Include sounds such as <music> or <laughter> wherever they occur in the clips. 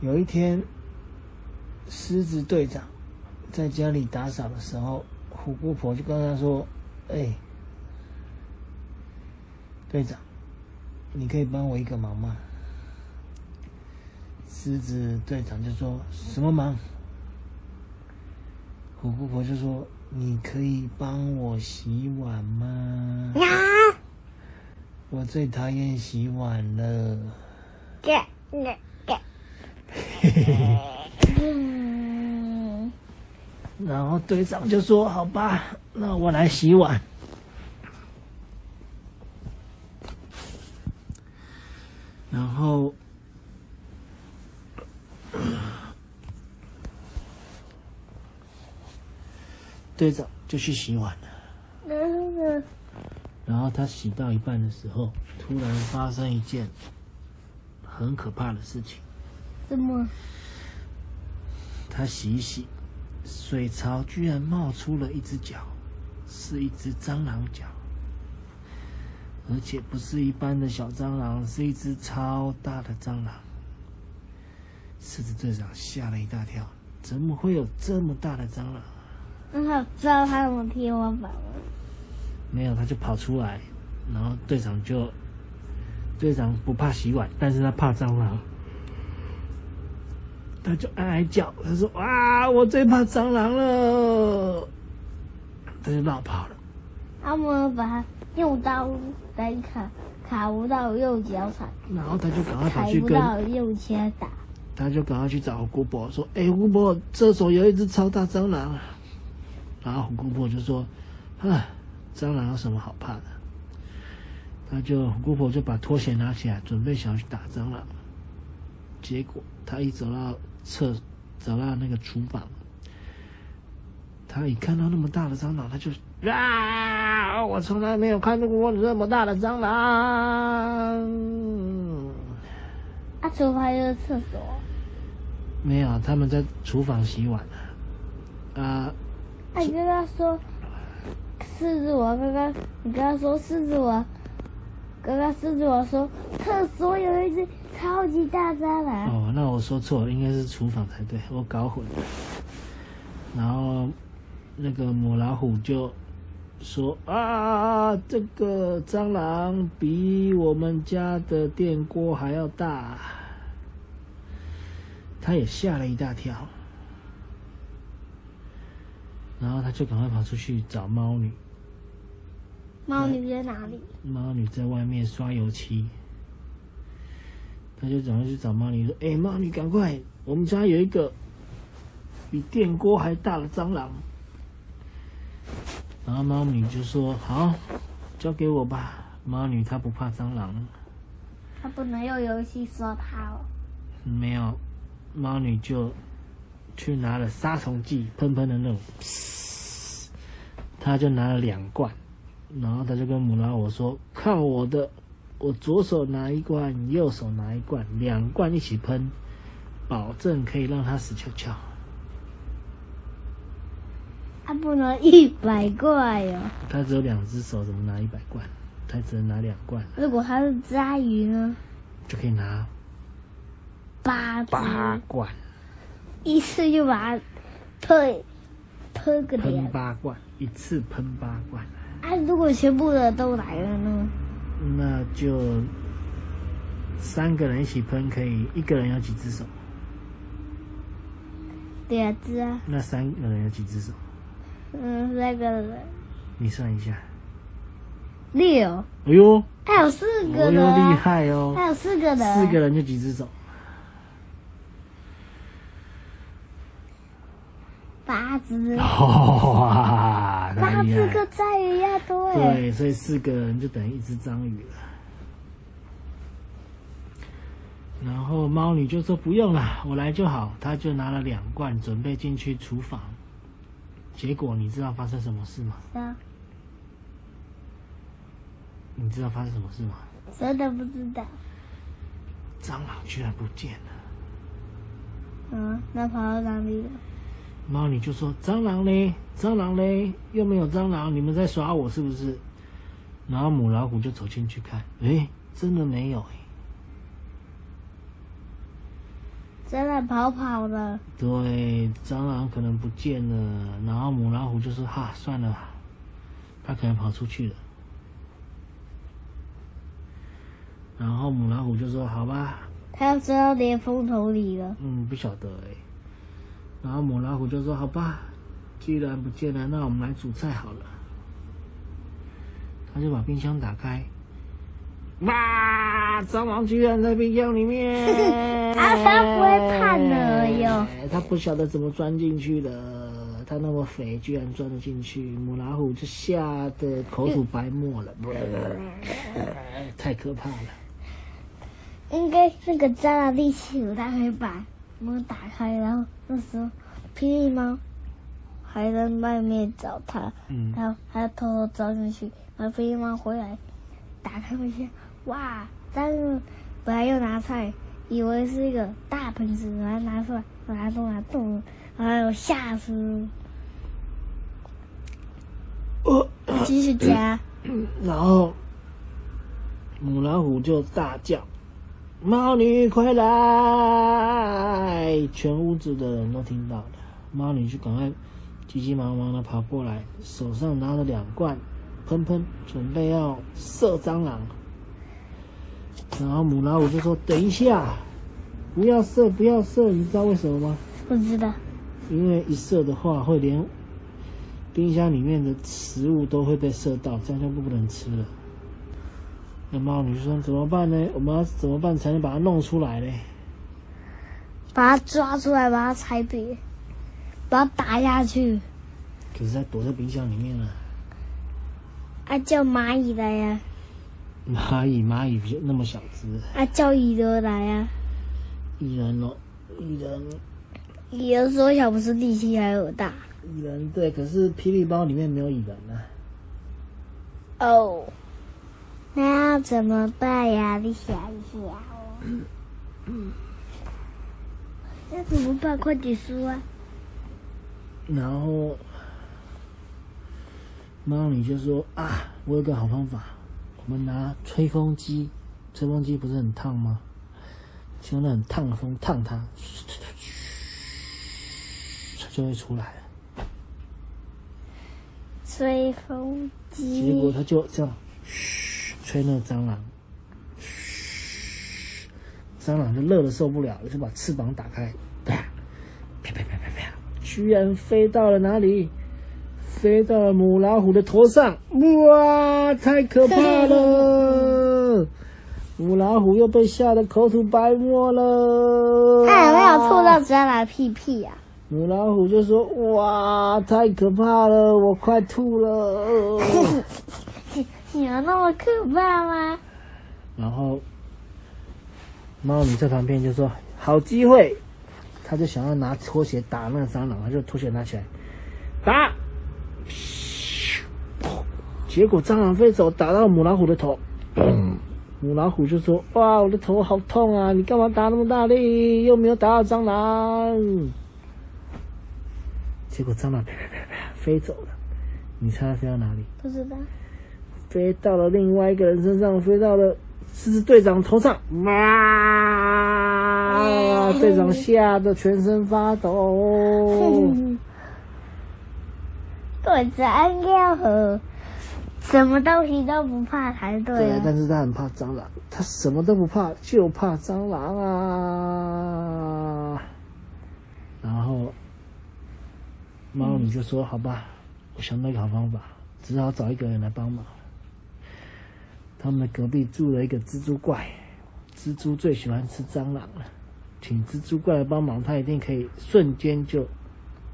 有一天，狮子队长在家里打扫的时候，虎姑婆就跟他说：“哎，队长，你可以帮我一个忙吗？”狮子队长就说什么忙？虎姑婆就说：“你可以帮我洗碗吗？”我最讨厌洗碗了。嗯，<laughs> 然后队长就说：“好吧，那我来洗碗。”然后，队长就去洗碗了。然后他洗到一半的时候，突然发生一件很可怕的事情。什么？他洗一洗，水槽居然冒出了一只脚，是一只蟑螂脚，而且不是一般的小蟑螂，是一只超大的蟑螂。狮子队长吓了一大跳，怎么会有这么大的蟑螂？那他知道他怎么踢我板吗？没有，他就跑出来，然后队长就，队长不怕洗碗，但是他怕蟑螂。他就哀哀叫，他说：“哇，我最怕蟑螂了！”他就绕跑了。他们把他用刀来砍，砍不到用脚踩，然后他就赶快跑去跟，不到用枪打。他就赶快去找胡姑婆说：“哎，胡姑婆，这手有一只超大蟑螂。”然后红姑婆就说：“啊，蟑螂有什么好怕的？”他就红姑婆就把拖鞋拿起来，准备想要去打蟑螂。结果他一走到厕，走到那个厨房，他一看到那么大的蟑螂，他就啊！我从来没有看到过这么大的蟑螂。啊，厨房就是厕所。没有，他们在厨房洗碗呢。啊，啊，你跟他说，狮子王刚刚，你跟他说狮子王，刚刚狮子王说厕所有一只超级大蟑螂。哦，那我说错了，应该是厨房才对，我搞混了。然后那个母老虎就说啊，这个蟑螂比我们家的电锅还要大，他也吓了一大跳。然后他就赶快跑出去找猫女，猫女在哪里？猫女在外面刷油漆，他就赶快去找猫女说：“哎、猫女，赶快，我们家有一个比电锅还大的蟑螂。”然后猫女就说：“好，交给我吧。”猫女她不怕蟑螂，她不能用游戏刷它哦。没有，猫女就去拿了杀虫剂，喷喷的那种，他就拿了两罐，然后他就跟母老虎说：“看我的，我左手拿一罐，右手拿一罐，两罐一起喷，保证可以让它死翘翘。他不能一百块哦。他只有两只手，怎么拿一百罐？他只能拿两罐，如果他是鲨鱼呢？就可以拿八只，八罐，一次就把它喷喷个喷。八罐，一次喷八罐。啊，如果全部的都来了呢？那就三个人一起喷，可以一个人有几只手？两只啊，那三个人有几只手？嗯，那个人你算一下。六，哎呦，还有四个人啊，害哦！还有四个人，四个人就几只手？八只，<laughs> 哇，太八！只个章鱼一样多哎。对，所以四个人就等于一只章鱼了。然后猫女就说不用了，我来就好。她就拿了两罐，准备进去厨房。结果你知道发生什么事吗？啊你知道发生什么事吗？真的不知道。蟑螂居然不见了。嗯，那跑到哪里了？猫女就说：“蟑螂嘞，蟑螂嘞，又没有蟑螂，你们在耍我是不是？”然后母老虎就走进去看，哎，真的没有哎。真的跑跑了。对，蟑螂可能不见了。然后母老虎就说：“哈，算了，它可能跑出去了。”然后母老虎就说：“好吧。”它要钻到连风头里了。嗯，不晓得哎。然后母老虎就说：“好吧，既然不见了，那我们来煮菜好了。”他就把冰箱打开，哇！蟑螂居然在冰箱里面！<laughs> 啊，他不会怕呢哟。他不晓得怎么钻进去的，他那么肥，居然钻得进去。母老虎就吓得口吐白沫了，<laughs> 太可怕了。应该是个蟑螂力气有，它可以把门打开，然后那时候霹雳猫还在外面找它，嗯，然后还要偷偷钻进去。然后霹雳猫回来，打开冰箱，哇！但是本来要拿菜，以为是一个大盆子，然后拿出来，拿动拿动，然后吓死。继续加。<coughs> 然后母老虎就大叫：“猫女快来！”全屋子的人都听到了。猫女就赶快急急忙忙的跑过来，手上拿了两罐。喷喷，准备要射蟑螂，然后母老虎就说：“等一下，不要射，不要射，你知道为什么吗？”“不知道。”“因为一射的话，会连冰箱里面的食物都会被射到，这样就不能吃了。”那猫女说：“怎么办呢？我们要怎么办才能把它弄出来呢？”“把它抓出来，把它拆扁，把它打下去。”“可是它躲在冰箱里面了。”啊，叫蚂蚁来呀！蚂蚁，蚂蚁就那么小只。啊，叫蚁人来呀！蚁人哦，蚁人。蚁人缩小不是力气还有大？蚁人对，可是霹雳包里面没有蚁人啊。哦，那要怎么办呀？你想一想哦。那怎么办？快点说啊！然后。猫女就说：“啊，我有个好方法，我们拿吹风机，吹风机不是很烫吗？用那很烫的风烫它，它就会出来了。吹风机，结果它就这样，嘘，吹那个蟑螂，嘘，蟑螂就热的受不了了，就把翅膀打开，啪啪啪啪啪，居然飞到了哪里？”飞到了母老虎的头上，哇，太可怕了！母老虎又被吓得口吐白沫了。它有没有吐到蟑螂屁屁呀？<laughs> 母老虎就说：“哇，太可怕了，我快吐了。” <laughs> 有那么可怕吗？然后猫咪在旁边就说：“好机会！”他就想要拿拖鞋打那个蟑螂，他就拖鞋拿起来打。结果蟑螂飞走，打到母老虎的头。母老虎就说：“哇，我的头好痛啊！你干嘛打那么大力？又没有打到蟑螂。”结果蟑螂啪啪啪啪飞走了。你猜它飞到哪里？不知道。飞到了另外一个人身上，飞到了狮子队长头上。哇！队长吓得全身发抖。队长要和。什么东西都不怕才对。对，但是他很怕蟑螂，他什么都不怕，就怕蟑螂啊。然后猫女就说：“好吧，我想到一个好方法，只好找一个人来帮忙。”他们的隔壁住了一个蜘蛛怪，蜘蛛最喜欢吃蟑螂了，请蜘蛛怪来帮忙，他一定可以瞬间就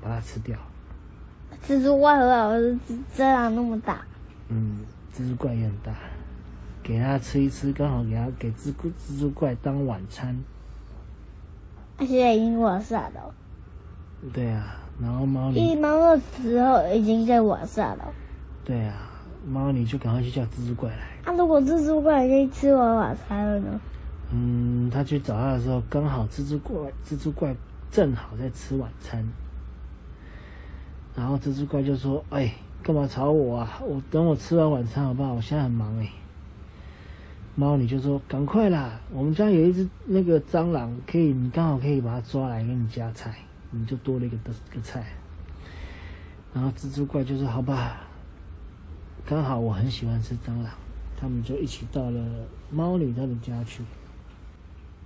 把它吃掉。蜘蛛怪和老是蟑螂那么大。嗯，蜘蛛怪也很大，给它吃一吃，刚好给它给蜘蛛蜘蛛怪当晚餐。他现在已经晚上了。对啊，然后猫女一猫的时候已经在晚上了。对啊，猫女就赶快去叫蜘蛛怪来。那如果蜘蛛怪已经吃完晚餐了呢？嗯，他去找他的时候，刚好蜘蛛怪蜘蛛怪正好在吃晚餐。然后蜘蛛怪就说：“哎，干嘛吵我啊？我等我吃完晚餐好不好？我现在很忙哎。”猫女就说：“赶快啦，我们家有一只那个蟑螂，可以你刚好可以把它抓来给你加菜，你就多了一个个菜。”然后蜘蛛怪就说：“好吧，刚好我很喜欢吃蟑螂。”他们就一起到了猫女他们家去。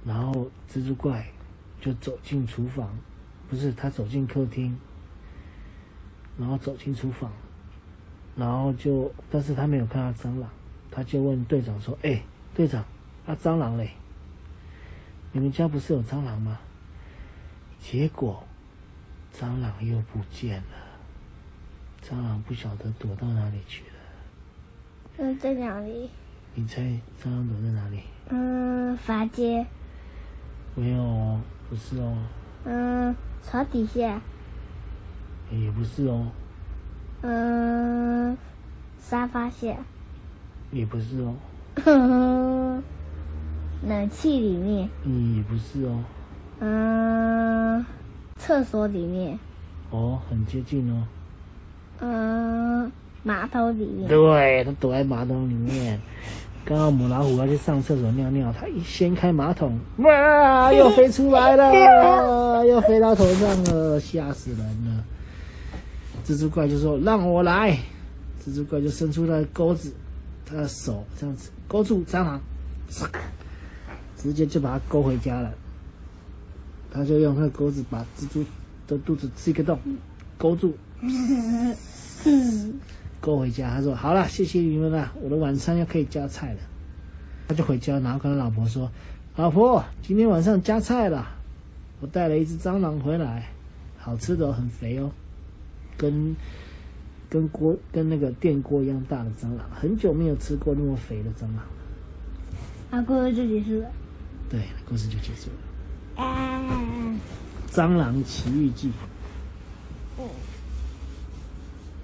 然后蜘蛛怪就走进厨房，不是他走进客厅。然后走进厨房，然后就，但是他没有看到蟑螂，他就问队长说：“哎，队长，啊蟑螂嘞？你们家不是有蟑螂吗？”结果，蟑螂又不见了，蟑螂不晓得躲到哪里去了。嗯，在哪里？你猜蟑螂躲在哪里？嗯，房间。没有哦，不是哦。嗯，床底下。也不是哦。嗯，沙发下。也不是哦。<laughs> 冷气里面。嗯，也不是哦。嗯，厕所里面。哦，很接近哦。嗯，马桶里面。对，它躲在马桶里面。刚刚母老虎要去上厕所尿尿，它一掀开马桶，<laughs> 哇，又飞出来了，又飞到头上了，吓死人了。蜘蛛怪就说：“让我来。”蜘蛛怪就伸出了钩子，他的手这样子勾住蟑螂，直接就把它勾回家了。他就用那个钩子把蜘蛛的肚子刺一个洞，勾住，<laughs> 勾回家。他说：“好了，谢谢你们了，我的晚餐要可以加菜了。”他就回家，然后跟他老婆说：“老婆，今天晚上加菜了，我带了一只蟑螂回来，好吃的，很肥哦。”跟跟锅跟那个电锅一样大的蟑螂，很久没有吃过那么肥的蟑螂。啊，故事就结束了。对，故事就结束了。蟑螂奇遇记。